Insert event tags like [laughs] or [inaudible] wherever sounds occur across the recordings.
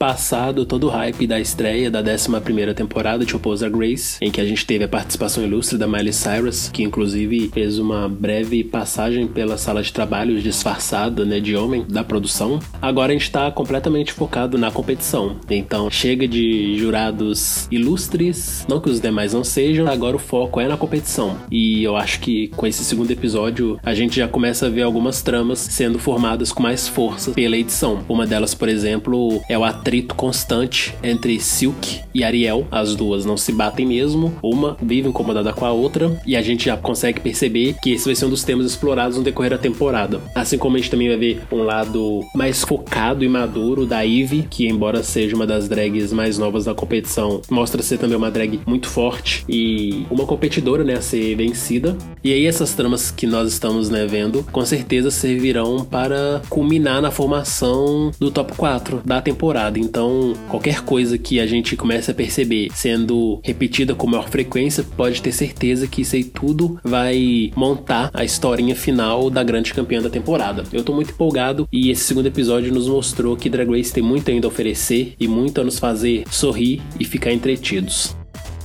passado todo o hype da estreia da 11ª temporada de RuPaul's Grace, em que a gente teve a participação ilustre da Miley Cyrus, que inclusive fez uma breve passagem pela sala de trabalhos disfarçada, né, de homem da produção. Agora a gente está completamente focado na competição. Então chega de jurados ilustres, não que os demais não sejam, agora o foco é na competição. E eu acho que com esse segundo episódio a gente já começa a ver algumas tramas sendo formadas com mais força pela edição. Uma delas, por exemplo, é o atrito atrito constante entre Silk e Ariel. As duas não se batem mesmo, uma vive incomodada com a outra, e a gente já consegue perceber que esse vai ser um dos temas explorados no decorrer da temporada. Assim como a gente também vai ver um lado mais focado e maduro da Eve, que embora seja uma das drags mais novas da competição, mostra ser também uma drag muito forte e uma competidora, né, a ser vencida. E aí essas tramas que nós estamos, né, vendo, com certeza servirão para culminar na formação do top 4 da temporada. Então, qualquer coisa que a gente comece a perceber sendo repetida com maior frequência, pode ter certeza que isso aí tudo vai montar a historinha final da grande campeã da temporada. Eu tô muito empolgado e esse segundo episódio nos mostrou que Drag Race tem muito ainda a oferecer e muito a nos fazer sorrir e ficar entretidos.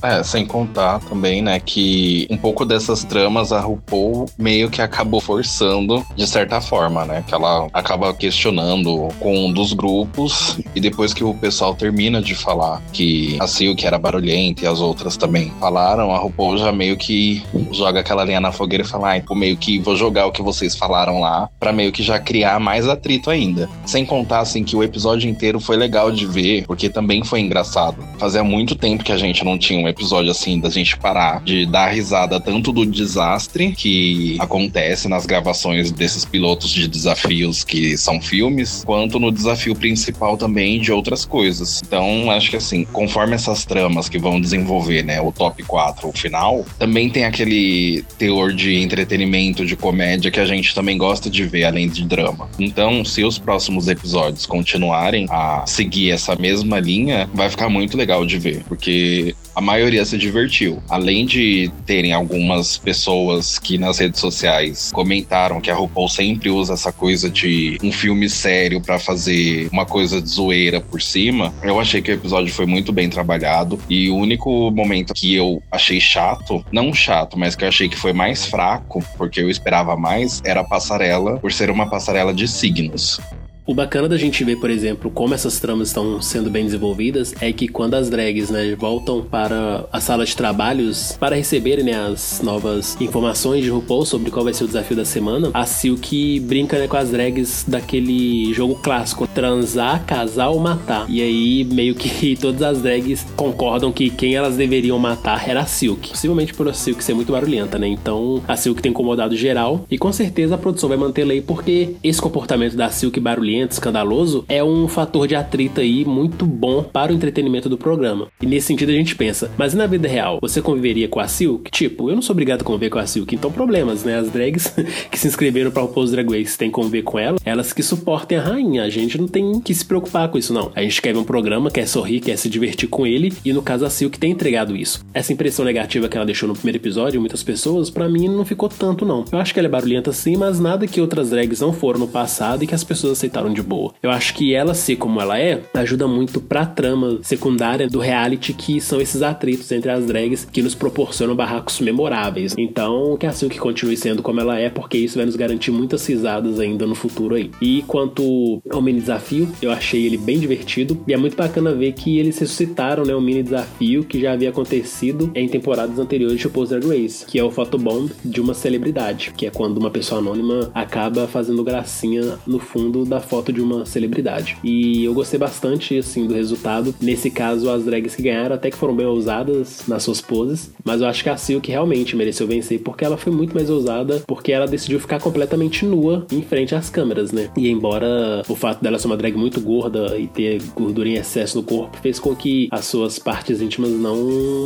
É, sem contar também, né, que um pouco dessas tramas a RuPaul meio que acabou forçando de certa forma, né? Que ela acaba questionando com um dos grupos e depois que o pessoal termina de falar que a Silk era barulhenta e as outras também falaram, a RuPaul já meio que joga aquela linha na fogueira e fala, ah, tipo, meio que vou jogar o que vocês falaram lá para meio que já criar mais atrito ainda. Sem contar, assim, que o episódio inteiro foi legal de ver, porque também foi engraçado. Fazia muito tempo que a gente não tinha um episódio assim, da gente parar de dar risada tanto do desastre que acontece nas gravações desses pilotos de desafios que são filmes, quanto no desafio principal também de outras coisas. Então, acho que assim, conforme essas tramas que vão desenvolver, né, o top 4, o final, também tem aquele teor de entretenimento, de comédia que a gente também gosta de ver além de drama. Então, se os próximos episódios continuarem a seguir essa mesma linha, vai ficar muito legal de ver, porque a maioria se divertiu. Além de terem algumas pessoas que nas redes sociais comentaram que a RuPaul sempre usa essa coisa de um filme sério para fazer uma coisa de zoeira por cima, eu achei que o episódio foi muito bem trabalhado e o único momento que eu achei chato, não chato, mas que eu achei que foi mais fraco, porque eu esperava mais, era a passarela, por ser uma passarela de signos. O bacana da gente ver, por exemplo, como essas tramas estão sendo bem desenvolvidas é que quando as drags né, voltam para a sala de trabalhos para receberem né, as novas informações de RuPaul sobre qual vai ser o desafio da semana, a Silk brinca né, com as drags daquele jogo clássico: transar, casar ou matar. E aí, meio que [laughs] todas as drags concordam que quem elas deveriam matar era a Silk. Possivelmente por a Silk ser muito barulhenta, né? Então a Silk tem incomodado geral e com certeza a produção vai manter lei porque esse comportamento da Silk barulhenta escandaloso, é um fator de atrito aí muito bom para o entretenimento do programa. E nesse sentido a gente pensa, mas na vida real, você conviveria com a Silk? Tipo, eu não sou obrigado a conviver com a Silk, então problemas, né? As drags [laughs] que se inscreveram para o Post Drag Race têm que conviver com ela, elas que suportem a rainha. A gente não tem que se preocupar com isso, não. A gente quer ver um programa, quer sorrir, quer se divertir com ele, e no caso a Silk tem entregado isso. Essa impressão negativa que ela deixou no primeiro episódio, muitas pessoas, para mim não ficou tanto, não. Eu acho que ela é barulhenta sim, mas nada que outras drags não foram no passado e que as pessoas aceitaram de boa. Eu acho que ela ser como ela é ajuda muito pra trama secundária do reality, que são esses atritos entre as drags que nos proporcionam barracos memoráveis. Então, que a Silk continue sendo como ela é, porque isso vai nos garantir muitas risadas ainda no futuro aí. E quanto ao mini desafio, eu achei ele bem divertido e é muito bacana ver que eles ressuscitaram, né, um mini desafio que já havia acontecido em temporadas anteriores de Opposed Drag Race, que é o photobomb de uma celebridade, que é quando uma pessoa anônima acaba fazendo gracinha no fundo da foto foto de uma celebridade. E eu gostei bastante, assim, do resultado. Nesse caso, as drags que ganharam até que foram bem ousadas nas suas poses, mas eu acho que a Silk realmente mereceu vencer porque ela foi muito mais ousada, porque ela decidiu ficar completamente nua em frente às câmeras, né? E embora o fato dela ser uma drag muito gorda e ter gordura em excesso no corpo fez com que as suas partes íntimas não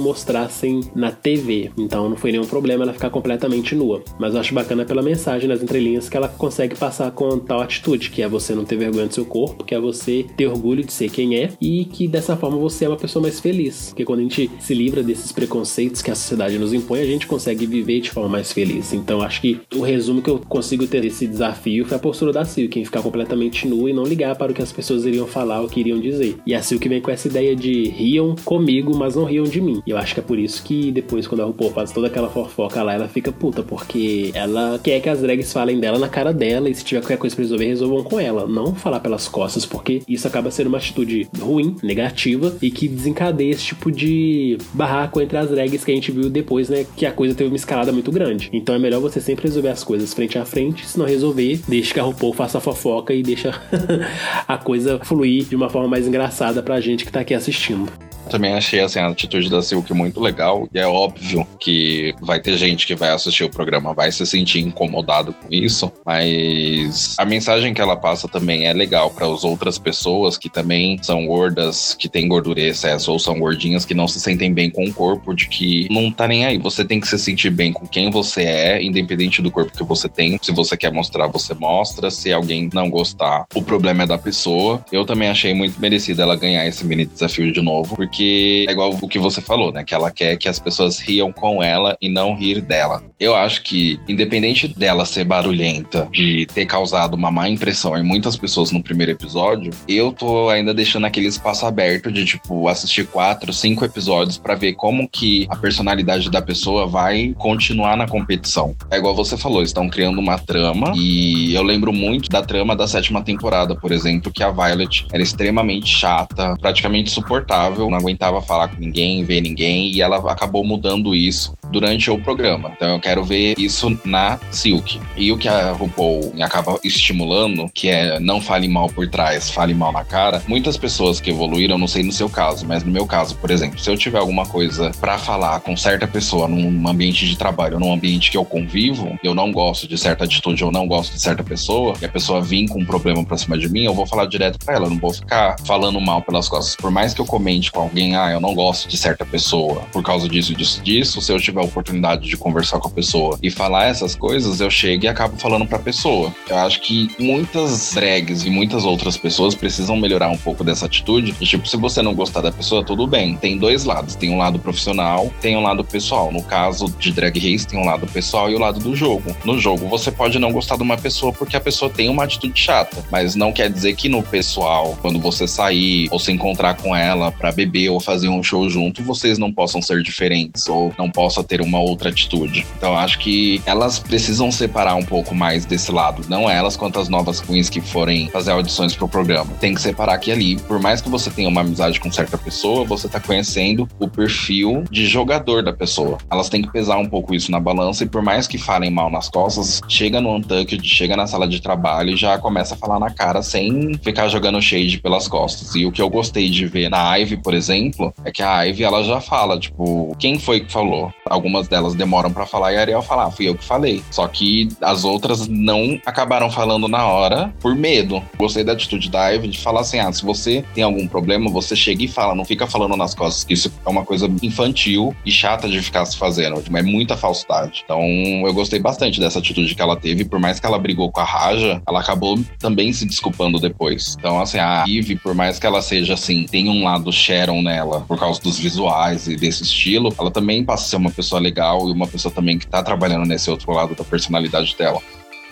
mostrassem na TV. Então não foi nenhum problema ela ficar completamente nua. Mas eu acho bacana pela mensagem nas entrelinhas que ela consegue passar com tal atitude, que é você não ter vergonha do seu corpo, que é você ter orgulho de ser quem é e que dessa forma você é uma pessoa mais feliz. Porque quando a gente se livra desses preconceitos que que a sociedade nos impõe, a gente consegue viver de forma mais feliz. Então acho que o resumo que eu consigo ter desse desafio foi a postura da Silk, em ficar completamente nu e não ligar para o que as pessoas iriam falar ou que iriam dizer. E a Silk vem com essa ideia de riam comigo, mas não riam de mim. E eu acho que é por isso que depois, quando a RuPaul faz toda aquela fofoca lá, ela fica puta, porque ela quer que as drags falem dela na cara dela e se tiver qualquer coisa pra resolver, resolvam com ela. Não falar pelas costas, porque isso acaba sendo uma atitude ruim, negativa e que desencadeia esse tipo de barraco entre as drags que a gente viu depois, né? Que a coisa teve uma escalada muito grande. Então é melhor você sempre resolver as coisas frente a frente, se não resolver, deixa que a RuPaul faça a fofoca e deixa [laughs] a coisa fluir de uma forma mais engraçada pra gente que tá aqui assistindo. Também achei assim, a atitude da Silk muito legal. E é óbvio que vai ter gente que vai assistir o programa, vai se sentir incomodado com isso. Mas a mensagem que ela passa também é legal para as outras pessoas que também são gordas, que têm gordura em excesso, ou são gordinhas que não se sentem bem com o corpo, de que não tá nem aí. Você tem que se sentir bem com quem você é, independente do corpo que você tem. Se você quer mostrar, você mostra. Se alguém não gostar, o problema é da pessoa. Eu também achei muito merecido ela ganhar esse mini desafio de novo, porque porque é igual o que você falou, né? Que ela quer que as pessoas riam com ela e não rir dela. Eu acho que, independente dela ser barulhenta, de ter causado uma má impressão em muitas pessoas no primeiro episódio, eu tô ainda deixando aquele espaço aberto de, tipo, assistir quatro, cinco episódios para ver como que a personalidade da pessoa vai continuar na competição. É igual você falou, estão criando uma trama e eu lembro muito da trama da sétima temporada, por exemplo, que a Violet era extremamente chata, praticamente insuportável, não aguentava falar com ninguém, ver ninguém, e ela acabou mudando isso durante o programa. Então eu quero ver isso na Silk. E o que a RuPaul acaba estimulando, que é não fale mal por trás, fale mal na cara. Muitas pessoas que evoluíram, não sei no seu caso, mas no meu caso, por exemplo, se eu tiver alguma coisa para falar com certa pessoa num ambiente de trabalho, num ambiente que eu convivo, eu não gosto de certa atitude, eu não gosto de certa pessoa, e a pessoa vir com um problema pra cima de mim, eu vou falar direto para ela, eu não vou ficar falando mal pelas costas. Por mais que eu comente com alguém, ah, eu não gosto de certa pessoa por causa disso, disso, disso, se eu tiver a oportunidade de conversar com a pessoa e falar essas coisas, eu chego e acabo falando pra pessoa. Eu acho que muitas drags e muitas outras pessoas precisam melhorar um pouco dessa atitude. E, tipo, se você não gostar da pessoa, tudo bem. Tem dois lados. Tem um lado profissional, tem um lado pessoal. No caso de Drag Race, tem um lado pessoal e o lado do jogo. No jogo, você pode não gostar de uma pessoa porque a pessoa tem uma atitude chata, mas não quer dizer que no pessoal, quando você sair ou se encontrar com ela para beber ou fazer um show junto, vocês não possam ser diferentes ou não possa ter uma outra atitude. Então acho que elas precisam separar um pouco mais desse lado, não elas quanto as novas queens que forem fazer audições pro programa. Tem que separar aqui ali, por mais que você tenha uma amizade com certa pessoa, você tá conhecendo o perfil de jogador da pessoa. Elas têm que pesar um pouco isso na balança e por mais que falem mal nas costas, chega no Untucked, chega na sala de trabalho e já começa a falar na cara sem ficar jogando shade pelas costas. E o que eu gostei de ver na Ivy, por exemplo, é que a Ivy ela já fala, tipo, quem foi que falou? Algumas delas demoram para falar e a Ariel fala, ah, fui eu que falei. Só que as outras não acabaram falando na hora por medo. Gostei da atitude da Ivy de falar assim: ah, se você tem algum problema, você chega e fala, não fica falando nas costas, que isso é uma coisa infantil e chata de ficar se fazendo. É muita falsidade. Então eu gostei bastante dessa atitude que ela teve, por mais que ela brigou com a Raja, ela acabou também se desculpando depois. Então, assim, a Ivy, por mais que ela seja assim, tem um lado Sharon nela, por causa dos visuais e desse estilo, ela também passa a ser uma pessoa legal e uma pessoa também que tá trabalhando nesse outro lado da personalidade dela.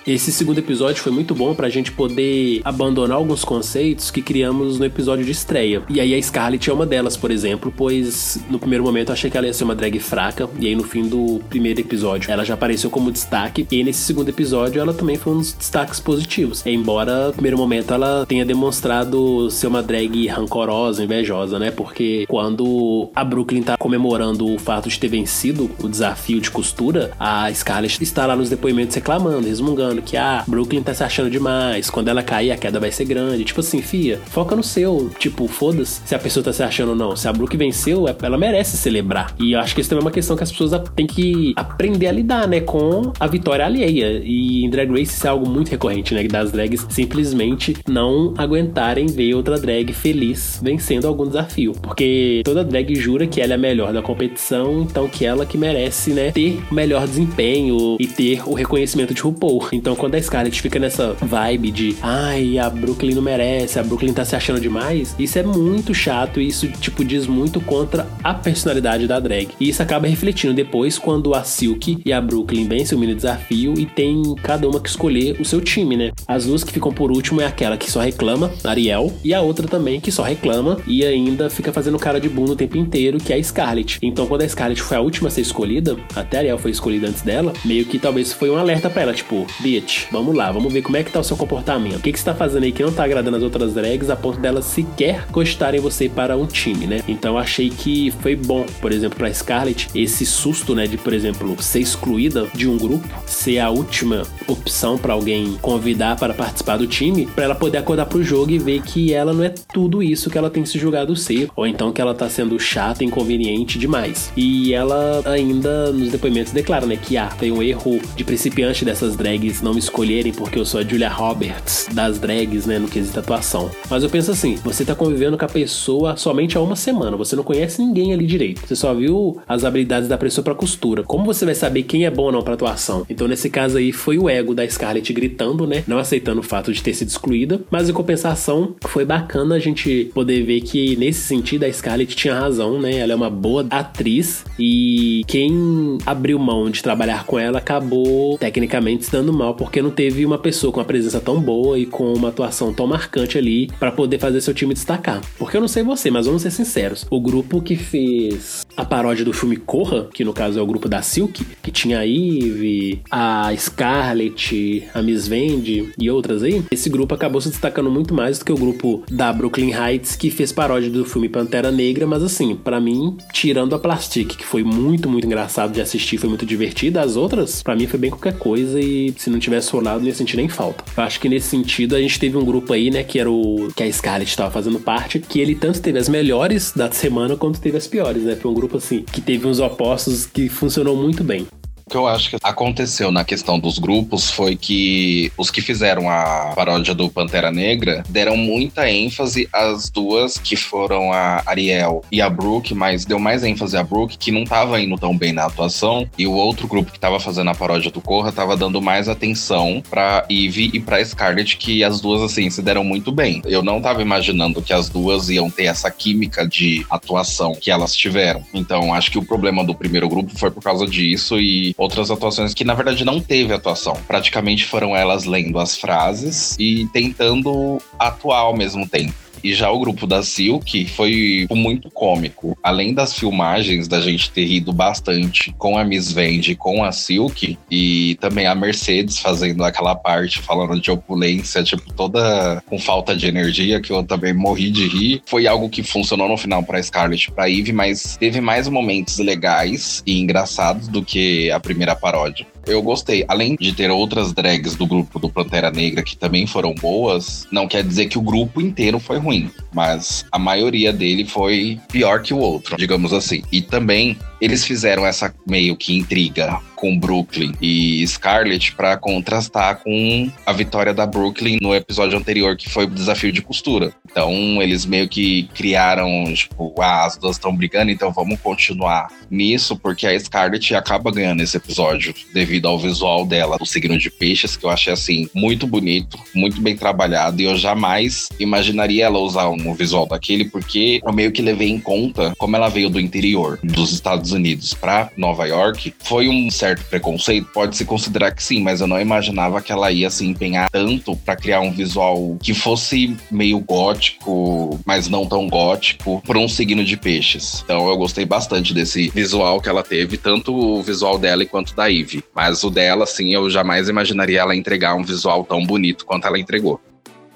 Esse segundo episódio foi muito bom pra gente poder abandonar alguns conceitos que criamos no episódio de estreia. E aí a Scarlett é uma delas, por exemplo, pois no primeiro momento eu achei que ela ia ser uma drag fraca, e aí no fim do primeiro episódio ela já apareceu como destaque, e nesse segundo episódio ela também foi um dos destaques positivos. Embora no primeiro momento ela tenha demonstrado ser uma drag rancorosa, invejosa, né? Porque quando a Brooklyn tá comemorando o fato de ter vencido o desafio de costura, a Scarlett está lá nos depoimentos reclamando, resmungando que, ah, Brooklyn tá se achando demais, quando ela cair a queda vai ser grande. Tipo assim, fia, foca no seu. Tipo, foda-se se a pessoa tá se achando ou não. Se a Brooklyn venceu, ela merece celebrar. E eu acho que isso também é uma questão que as pessoas têm que aprender a lidar, né, com a vitória alheia. E em Drag Race isso é algo muito recorrente, né, das drags simplesmente não aguentarem ver outra drag feliz vencendo algum desafio. Porque toda drag jura que ela é a melhor da competição, então que ela que merece, né, ter o melhor desempenho e ter o reconhecimento de RuPaul. Então quando a Scarlett fica nessa vibe de ai, a Brooklyn não merece, a Brooklyn tá se achando demais, isso é muito chato e isso, tipo, diz muito contra a personalidade da drag. E isso acaba refletindo depois quando a Silk e a Brooklyn vencem o mini desafio e tem cada uma que escolher o seu time, né? As duas que ficam por último é aquela que só reclama, Ariel, e a outra também que só reclama e ainda fica fazendo cara de bunda o tempo inteiro, que é a Scarlett. Então quando a Scarlett foi a última a ser escolhida, até a Ariel foi escolhida antes dela, meio que talvez foi um alerta para ela, tipo, bitch, vamos lá, vamos ver como é que tá o seu comportamento. O que, que você tá fazendo aí que não tá agradando as outras drags a ponto delas sequer gostarem você para um time, né? Então achei que foi bom, por exemplo, pra Scarlett, esse susto, né, de, por exemplo, ser excluída de um grupo, ser a última opção para alguém convidar para participar do time, para ela poder acordar pro jogo e ver que ela não é tudo isso que ela tem se julgado ser, ou então que ela tá sendo chata, inconveniente demais. E ela ainda nos depoimentos declara, né, que ah, tem um erro de principiante dessas drags não me escolherem porque eu sou a Julia Roberts das drags, né, no quesito atuação. Mas eu penso assim, você tá convivendo com a pessoa somente há uma semana, você não conhece ninguém ali direito. Você só viu as habilidades da pessoa para costura. Como você vai saber quem é bom ou não para atuação? Então nesse caso aí foi o ego da Scarlett gritando, né, não aceitando o fato de ter sido excluída, mas em compensação foi bacana a gente poder ver que nesse sentido a Scarlett tinha razão, né? Ela é uma boa atriz e quem abriu mão de trabalhar com ela acabou tecnicamente se dando mal porque não teve uma pessoa com uma presença tão boa e com uma atuação tão marcante ali para poder fazer seu time destacar. Porque eu não sei você, mas vamos ser sinceros. O grupo que fez a paródia do filme Corra, que no caso é o grupo da Silk, que tinha a Eve, a Scarlett, a Miss Vende e outras aí, esse grupo acabou se destacando muito mais do que o grupo da Brooklyn Heights que fez paródia do filme Pantera Negra, mas assim, para mim, tirando a Plastic, que foi muito, muito engraçado de assistir, foi muito divertida, as outras, para mim foi bem qualquer coisa e se não tivesse rolado, não ia sentir nem falta. Eu acho que nesse sentido a gente teve um grupo aí, né, que era o que a Scarlett estava fazendo parte, que ele tanto teve as melhores da semana quanto teve as piores, né? Foi um grupo assim que teve uns opostos que funcionou muito bem. O que eu acho que aconteceu na questão dos grupos foi que os que fizeram a paródia do Pantera Negra deram muita ênfase às duas que foram a Ariel e a Brooke, mas deu mais ênfase a Brooke, que não tava indo tão bem na atuação, e o outro grupo que tava fazendo a paródia do Corra tava dando mais atenção pra Eve e pra Scarlett, que as duas, assim, se deram muito bem. Eu não tava imaginando que as duas iam ter essa química de atuação que elas tiveram. Então, acho que o problema do primeiro grupo foi por causa disso e outras atuações que na verdade não teve atuação. Praticamente foram elas lendo as frases e tentando atuar ao mesmo tempo. E já o grupo da Silk foi muito cômico. Além das filmagens, da gente ter rido bastante com a Miss Vende com a Silk, e também a Mercedes fazendo aquela parte falando de opulência, tipo, toda com falta de energia, que eu também morri de rir. Foi algo que funcionou no final pra Scarlett e pra Eve, mas teve mais momentos legais e engraçados do que a primeira paródia eu gostei. Além de ter outras drags do grupo do Pantera Negra que também foram boas, não quer dizer que o grupo inteiro foi ruim, mas a maioria dele foi pior que o outro, digamos assim. E também eles fizeram essa meio que intriga com Brooklyn e Scarlett para contrastar com a vitória da Brooklyn no episódio anterior, que foi o desafio de costura. Então, eles meio que criaram, tipo, ah, as duas estão brigando, então vamos continuar nisso, porque a Scarlett acaba ganhando esse episódio devido ao visual dela, do signo de peixes, que eu achei, assim, muito bonito, muito bem trabalhado, e eu jamais imaginaria ela usar um visual daquele, porque eu meio que levei em conta como ela veio do interior dos Estados Estados Unidos para Nova York, foi um certo preconceito? Pode-se considerar que sim, mas eu não imaginava que ela ia se empenhar tanto para criar um visual que fosse meio gótico, mas não tão gótico, para um signo de peixes. Então eu gostei bastante desse visual que ela teve, tanto o visual dela quanto da Eve. Mas o dela, assim, eu jamais imaginaria ela entregar um visual tão bonito quanto ela entregou.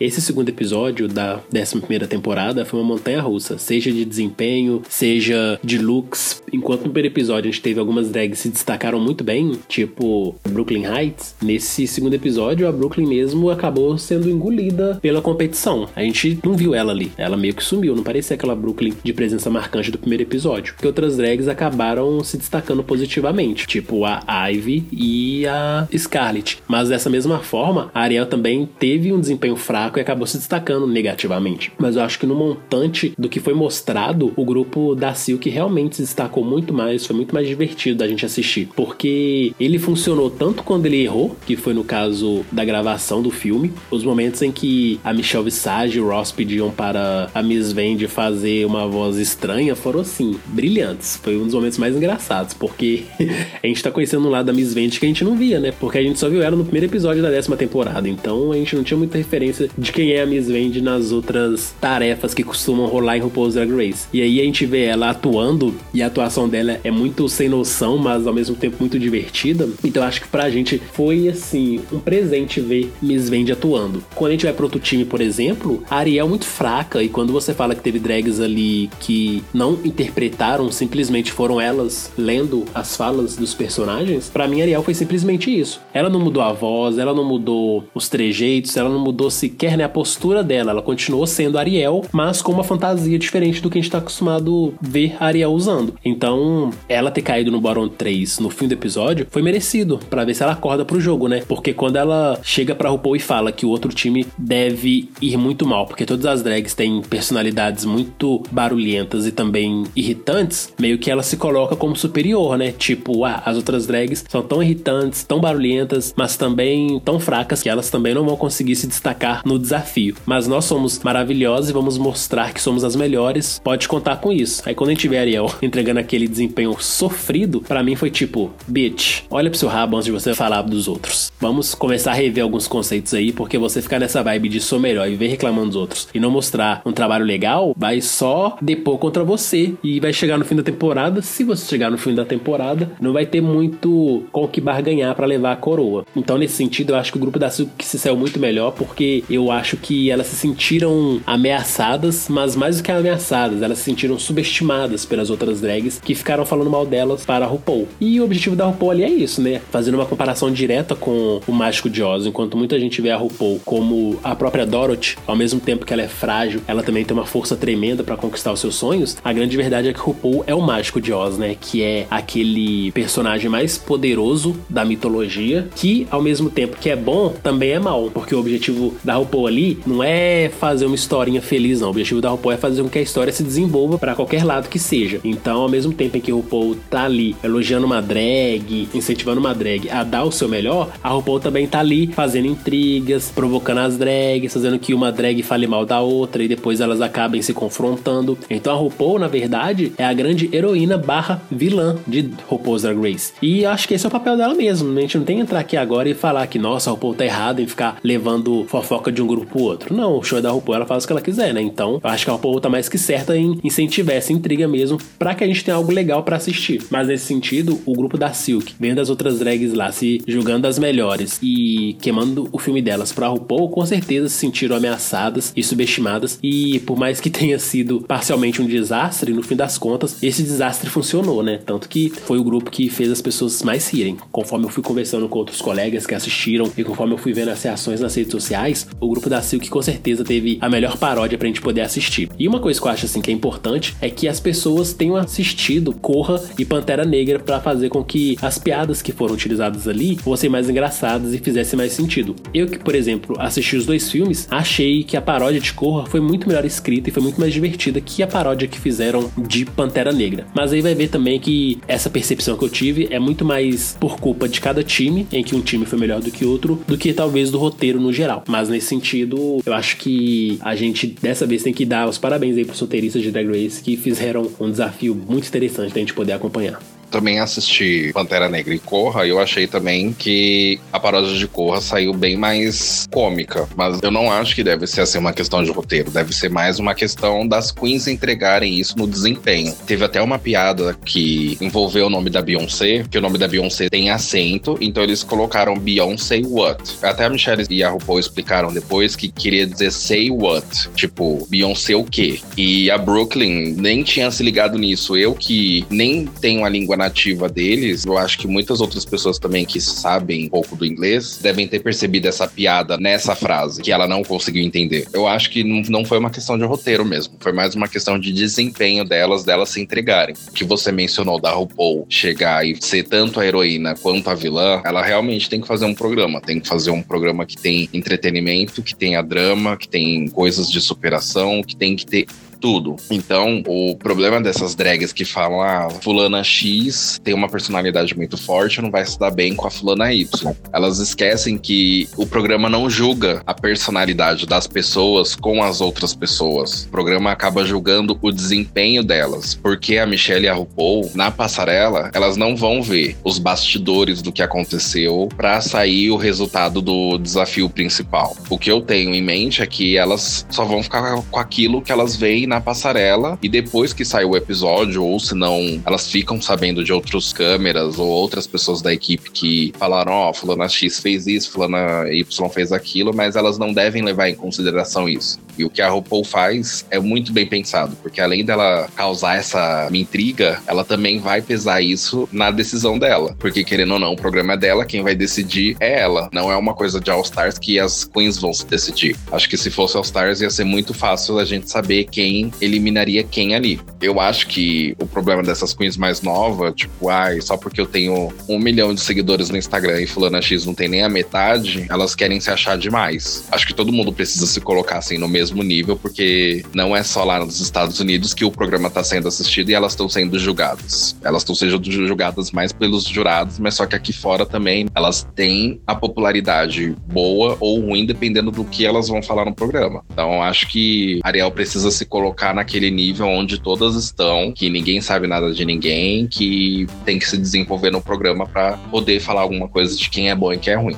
Esse segundo episódio da 11 temporada foi uma montanha russa, seja de desempenho, seja de looks. Enquanto no primeiro episódio a gente teve algumas drags que se destacaram muito bem, tipo Brooklyn Heights, nesse segundo episódio a Brooklyn mesmo acabou sendo engolida pela competição. A gente não viu ela ali, ela meio que sumiu, não parecia aquela Brooklyn de presença marcante do primeiro episódio. Porque outras drags acabaram se destacando positivamente, tipo a Ivy e a Scarlett. Mas dessa mesma forma, a Ariel também teve um desempenho fraco fraco e acabou se destacando negativamente. Mas eu acho que no montante do que foi mostrado, o grupo da Silk realmente se destacou muito mais, foi muito mais divertido da gente assistir. Porque ele funcionou tanto quando ele errou, que foi no caso da gravação do filme, os momentos em que a Michelle Visage e o Ross pediam para a Miss Vende fazer uma voz estranha foram assim, brilhantes. Foi um dos momentos mais engraçados, porque [laughs] a gente tá conhecendo um lado da Miss Vende que a gente não via, né? Porque a gente só viu ela no primeiro episódio da décima temporada. Então a gente não tinha muita referência de quem é a Miss Vende nas outras tarefas que costumam rolar em RuPaul's Drag Race. E aí a gente vê ela atuando e a atuação dela é muito sem noção, mas ao mesmo tempo muito divertida. Então acho que pra gente foi assim, um presente ver Miss Vende atuando. Quando a gente vai pro outro time, por exemplo, a Ariel é muito fraca e quando você fala que teve drags ali que não interpretaram, simplesmente foram elas lendo as falas dos personagens, para mim Ariel foi simplesmente isso. Ela não mudou a voz, ela não mudou os trejeitos, ela não mudou sequer né, a postura dela, ela continuou sendo Ariel, mas com uma fantasia diferente do que a gente tá acostumado ver a Ariel usando. Então, ela ter caído no Baron 3 no fim do episódio foi merecido, para ver se ela acorda pro jogo, né? Porque quando ela chega pra RuPaul e fala que o outro time deve ir muito mal, porque todas as drags têm personalidades muito barulhentas e também irritantes, meio que ela se coloca como superior, né? Tipo, ah, as outras drags são tão irritantes, tão barulhentas, mas também tão fracas que elas também não vão conseguir se destacar no desafio. Mas nós somos maravilhosos e vamos mostrar que somos as melhores, pode contar com isso. Aí quando a gente vê Ariel [laughs] entregando aquele desempenho sofrido, para mim foi tipo, bitch, olha pro seu rabo antes de você falar dos outros. Vamos começar a rever alguns conceitos aí, porque você ficar nessa vibe de sou melhor e ver reclamando dos outros e não mostrar um trabalho legal, vai só depor contra você e vai chegar no fim da temporada. Se você chegar no fim da temporada, não vai ter muito com o que barganhar para levar a coroa. Então, nesse sentido, eu acho que o grupo da Silk se saiu muito melhor, porque eu acho que elas se sentiram ameaçadas, mas mais do que ameaçadas, elas se sentiram subestimadas pelas outras drags que ficaram falando mal delas para a RuPaul. E o objetivo da RuPaul ali é isso, né? Fazendo uma comparação direta com o Mágico de Oz, enquanto muita gente vê a RuPaul como a própria Dorothy, ao mesmo tempo que ela é frágil, ela também tem uma força tremenda para conquistar os seus sonhos. A grande verdade é que RuPaul é o Mágico de Oz, né? Que é aquele personagem mais poderoso da mitologia, que ao mesmo tempo que é bom, também é mal, porque o objetivo da RuPaul ali não é fazer uma historinha feliz, não. O objetivo da RuPaul é fazer com que a história se desenvolva para qualquer lado que seja. Então, ao mesmo tempo em que o RuPaul tá ali elogiando uma drag, incentivando uma drag a dar o seu melhor, a RuPaul também tá ali fazendo intrigas, provocando as drags, fazendo que uma drag fale mal da outra e depois elas acabem se confrontando. Então a RuPaul, na verdade, é a grande heroína barra vilã de RuPaul's Drag Race. E acho que esse é o papel dela mesmo. A gente não tem que entrar aqui agora e falar que, nossa, a RuPaul tá errada em ficar levando fofoca de um grupo pro outro. Não, o show é da RuPaul, ela faz o que ela quiser, né? Então, eu acho que a RuPaul tá mais que certa em incentivar essa intriga mesmo para que a gente tenha algo legal para assistir. Mas nesse sentido, o grupo da Silk, vendo as outras drags lá se julgando as melhores e queimando o filme delas pra RuPaul, com certeza se sentiram ameaçadas e subestimadas. E por mais que tenha sido parcialmente um desastre, no fim das contas, esse desastre funcionou, né? Tanto que foi o grupo que fez as pessoas mais rirem. Conforme eu fui conversando com outros colegas que assistiram e conforme eu fui vendo as reações nas redes sociais, o grupo da Silk com certeza teve a melhor paródia pra gente poder assistir. E uma coisa que eu acho assim que é importante é que as pessoas tenham assistido Corra e Pantera Negra para fazer com que as piadas que foram utilizadas ali fossem mais engraçadas e fizessem mais sentido. Eu que, por exemplo, assisti os dois filmes, achei que a paródia de Corra foi muito melhor escrita e foi muito mais divertida que a paródia que fizeram de Pantera Negra. Mas aí vai ver também que essa percepção que eu tive é muito mais por culpa de cada time, em que um time foi melhor do que outro, do que talvez do roteiro no geral. Mas nesse sentido, eu acho que a gente dessa vez tem que dar os parabéns aí pros solteiristas de Drag Race que fizeram um desafio muito interessante da gente poder acompanhar também assisti Pantera Negra e Corra, e eu achei também que a paródia de Corra saiu bem mais cômica. Mas eu não acho que deve ser assim uma questão de roteiro, deve ser mais uma questão das queens entregarem isso no desempenho. Teve até uma piada que envolveu o nome da Beyoncé, que o nome da Beyoncé tem acento, então eles colocaram Beyoncé What. Até a Michelle e a RuPaul explicaram depois que queria dizer say what, tipo, Beyoncé o quê? E a Brooklyn nem tinha se ligado nisso. Eu que nem tenho a língua nativa deles, eu acho que muitas outras pessoas também que sabem um pouco do inglês devem ter percebido essa piada nessa frase, que ela não conseguiu entender. Eu acho que não foi uma questão de roteiro mesmo, foi mais uma questão de desempenho delas, delas se entregarem. O que você mencionou da RuPaul chegar e ser tanto a heroína quanto a vilã, ela realmente tem que fazer um programa, tem que fazer um programa que tem entretenimento, que tenha drama, que tem coisas de superação, que tem que ter tudo. Então, o problema dessas drags que falam, ah, fulana X tem uma personalidade muito forte, não vai se dar bem com a fulana Y. Elas esquecem que o programa não julga a personalidade das pessoas com as outras pessoas. O programa acaba julgando o desempenho delas, porque a Michelle e a RuPaul, na passarela, elas não vão ver os bastidores do que aconteceu para sair o resultado do desafio principal. O que eu tenho em mente é que elas só vão ficar com aquilo que elas veem na passarela e depois que sai o episódio, ou se não, elas ficam sabendo de outras câmeras ou outras pessoas da equipe que falaram: Ó, oh, Fulana X fez isso, Fulana Y fez aquilo, mas elas não devem levar em consideração isso. E o que a RuPaul faz é muito bem pensado, porque além dela causar essa intriga, ela também vai pesar isso na decisão dela. Porque, querendo ou não, o programa é dela, quem vai decidir é ela. Não é uma coisa de All Stars que as queens vão se decidir. Acho que se fosse All Stars ia ser muito fácil a gente saber quem eliminaria quem ali. Eu acho que o problema dessas queens mais novas, tipo, ai, só porque eu tenho um milhão de seguidores no Instagram e fulana X não tem nem a metade, elas querem se achar demais. Acho que todo mundo precisa se colocar assim no mesmo nível, porque não é só lá nos Estados Unidos que o programa está sendo assistido e elas estão sendo julgadas. Elas estão sendo julgadas mais pelos jurados, mas só que aqui fora também elas têm a popularidade boa ou ruim, dependendo do que elas vão falar no programa. Então acho que Ariel precisa se colocar naquele nível onde todas estão, que ninguém sabe nada de ninguém, que tem que se desenvolver no programa para poder falar alguma coisa de quem é bom e quem é ruim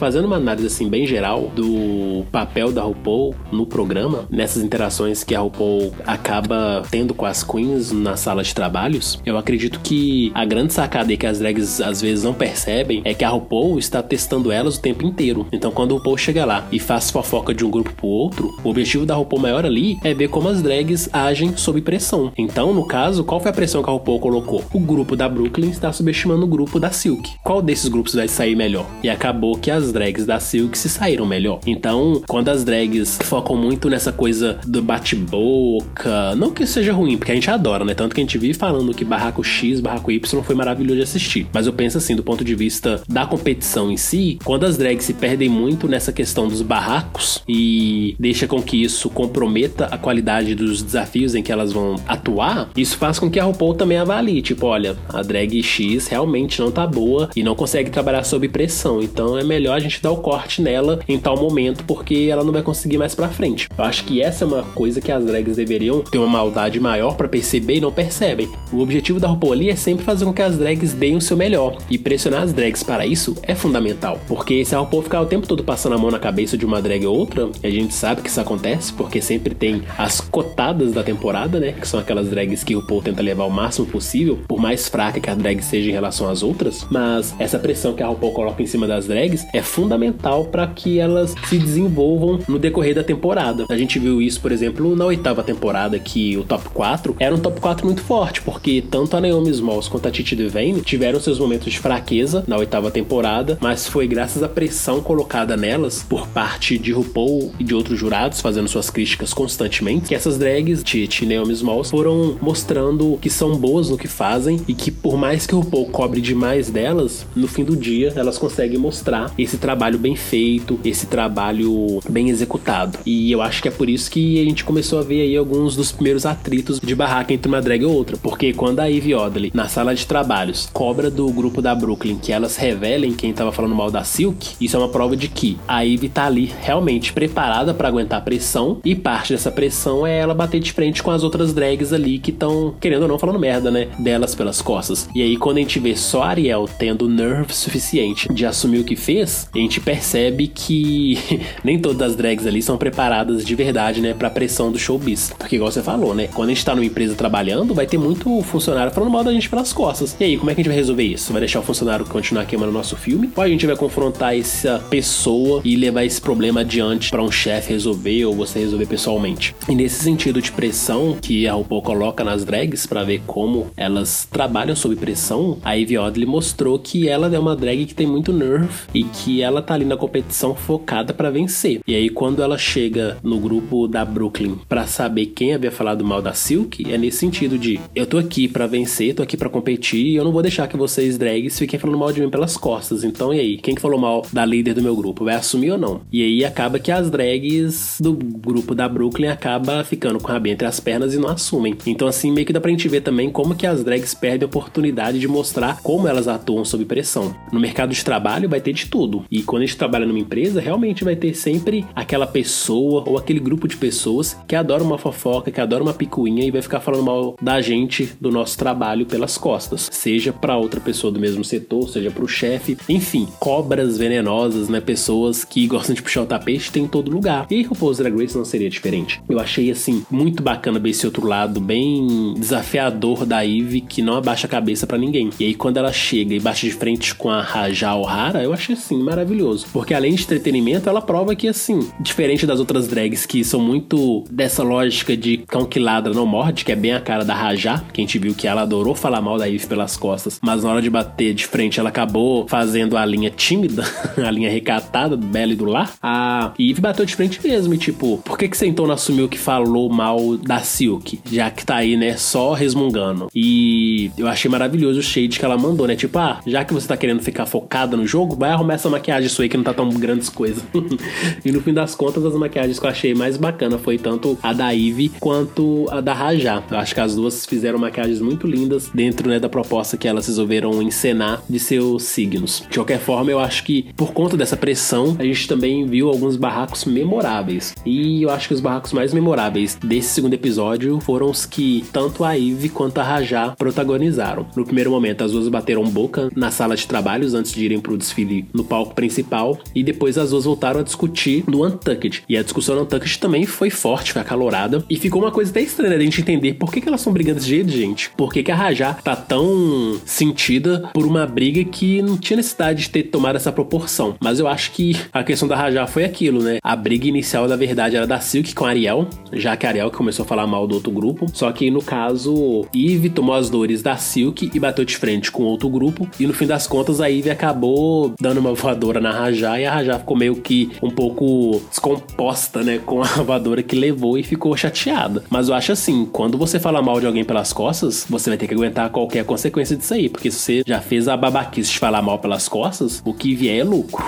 fazendo uma análise assim bem geral do papel da RuPaul no programa, nessas interações que a RuPaul acaba tendo com as queens na sala de trabalhos, eu acredito que a grande sacada aí que as drags às vezes não percebem é que a RuPaul está testando elas o tempo inteiro. Então quando o RuPaul chega lá e faz fofoca de um grupo pro outro, o objetivo da RuPaul maior ali é ver como as drags agem sob pressão. Então, no caso, qual foi a pressão que a RuPaul colocou? O grupo da Brooklyn está subestimando o grupo da Silk. Qual desses grupos vai sair melhor? E acabou que as drags da Silk se saíram melhor. Então, quando as drags focam muito nessa coisa do bate-boca, não que seja ruim, porque a gente adora, né? Tanto que a gente vive falando que Barraco X, Barraco Y foi maravilhoso de assistir. Mas eu penso assim, do ponto de vista da competição em si, quando as drags se perdem muito nessa questão dos barracos e deixa com que isso comprometa a qualidade dos desafios em que elas vão atuar, isso faz com que a RuPaul também avalie, tipo, olha, a drag X realmente não tá boa e não consegue trabalhar sob pressão, então é melhor a gente dar o corte nela em tal momento, porque ela não vai conseguir mais pra frente. Eu acho que essa é uma coisa que as drags deveriam ter uma maldade maior para perceber e não percebem. O objetivo da RuPaul ali é sempre fazer com que as drags deem o seu melhor, e pressionar as drags para isso é fundamental, porque se a RuPaul ficar o tempo todo passando a mão na cabeça de uma drag ou outra, e a gente sabe que isso acontece, porque sempre tem as cotadas da temporada, né, que são aquelas drags que o RuPaul tenta levar o máximo possível, por mais fraca que a drag seja em relação às outras, mas essa pressão que a RuPaul coloca em cima das drags é fundamental para que elas se desenvolvam no decorrer da temporada. A gente viu isso, por exemplo, na oitava temporada, que o top 4 era um top 4 muito forte, porque tanto a Naomi Smalls quanto a Titi Devane tiveram seus momentos de fraqueza na oitava temporada, mas foi graças à pressão colocada nelas por parte de RuPaul e de outros jurados, fazendo suas críticas constantemente, que essas drags, Titi e Naomi Smalls, foram mostrando que são boas no que fazem e que por mais que o RuPaul cobre demais delas, no fim do dia elas conseguem mostrar esse trabalho bem feito, esse trabalho bem executado. E eu acho que é por isso que a gente começou a ver aí alguns dos primeiros atritos de barraca entre uma drag e outra. Porque quando a Ivy Odley, na sala de trabalhos, cobra do grupo da Brooklyn que elas revelem quem tava falando mal da Silk, isso é uma prova de que a Ivy tá ali realmente preparada para aguentar a pressão e parte dessa pressão é ela bater de frente com as outras drags ali que estão, querendo ou não, falando merda, né? Delas pelas costas. E aí, quando a gente vê só a Ariel tendo nerve suficiente de assumir o que fez, a gente percebe que [laughs] nem todas as drags ali são preparadas de verdade, né, pra pressão do showbiz. Porque, igual você falou, né, quando a gente tá numa empresa trabalhando, vai ter muito funcionário falando mal da gente pelas costas. E aí, como é que a gente vai resolver isso? Vai deixar o funcionário continuar queimando o nosso filme? Ou a gente vai confrontar essa pessoa e levar esse problema adiante para um chefe resolver ou você resolver pessoalmente? E nesse sentido de pressão que a RuPaul coloca nas drags para ver como elas trabalham sob pressão, a Ivy Oddly mostrou que ela é uma drag que tem muito nerve e que ela tá ali na competição focada para vencer. E aí quando ela chega no grupo da Brooklyn para saber quem havia falado mal da Silk, é nesse sentido de eu tô aqui para vencer, tô aqui para competir e eu não vou deixar que vocês drags fiquem falando mal de mim pelas costas. Então e aí, quem que falou mal da líder do meu grupo? Vai assumir ou não? E aí acaba que as drags do grupo da Brooklyn acaba ficando com a rabinha entre as pernas e não assumem. Então assim, meio que dá pra gente ver também como que as drags perdem a oportunidade de mostrar como elas atuam sob pressão. No mercado de trabalho vai ter de tudo. E quando a gente trabalha numa empresa, realmente vai ter sempre aquela pessoa ou aquele grupo de pessoas que adora uma fofoca, que adora uma picuinha e vai ficar falando mal da gente, do nosso trabalho pelas costas, seja para outra pessoa do mesmo setor, seja para o chefe, enfim, cobras venenosas, né, pessoas que [laughs] gostam de puxar o tapete tem em todo lugar. E RuPaul's Drag Race não seria diferente. Eu achei assim muito bacana ver esse outro lado bem desafiador da Eve que não abaixa a cabeça para ninguém. E aí quando ela chega e bate de frente com a Raja O'Hara, eu achei assim maravilhoso, porque além de entretenimento, ela prova que assim, diferente das outras drags que são muito dessa lógica de cão que ladra não morde, que é bem a cara da Raja, que a gente viu que ela adorou falar mal da Eve pelas costas, mas na hora de bater de frente ela acabou fazendo a linha tímida, [laughs] a linha recatada do Bela e do Lar. A Eve bateu de frente mesmo e tipo, por que que você então não assumiu que falou mal da Silk, já que tá aí, né, só resmungando? E eu achei maravilhoso o shade que ela mandou, né? Tipo, ah, já que você tá querendo ficar focada no jogo, vai arrumar essa maquiagem sua aí que não tá tão grandes coisas. [laughs] e no fim das contas, as maquiagens que eu achei mais bacana foi tanto a da Eve quanto a da Rajá. Eu acho que as duas fizeram maquiagens muito lindas dentro, né, da proposta que elas resolveram encenar de seus signos. De qualquer forma, eu acho que por conta dessa pressão, a gente também viu alguns barracos memoráveis. E eu acho que os barracos mais memoráveis desse segundo episódio foram os que tanto a Eve quanto a Rajá protagonizaram. No primeiro momento, as duas bateram boca na sala de trabalhos antes de irem pro desfile no palco principal, e depois as duas voltaram a discutir no Untucked. E a discussão no Untucked também foi forte, foi acalorada, e ficou uma coisa até estranha né, a gente entender por que, que elas são brigando desse jeito, gente. Por que, que a Rajá tá tão sentida por uma briga que não tinha necessidade de ter tomado essa proporção. Mas eu acho que a questão da Rajá foi aquilo, né? A briga inicial, na verdade, era da Silk com a Ariel, já que a Ariel começou a falar mal do outro grupo. Só que no caso, Eve tomou as dores da Silk e bateu de frente com outro grupo. E no fim das contas, a Eve acabou dando uma voadora na Rajá e a Rajá ficou meio que um pouco descomposta, né? Com a [laughs] voadora que levou e ficou chateada. Mas eu acho assim, quando você fala mal de alguém pelas costas, você vai ter que aguentar qualquer consequência disso aí. Porque se você já fez a babaquice de falar mal pelas costas, o que vier é lucro.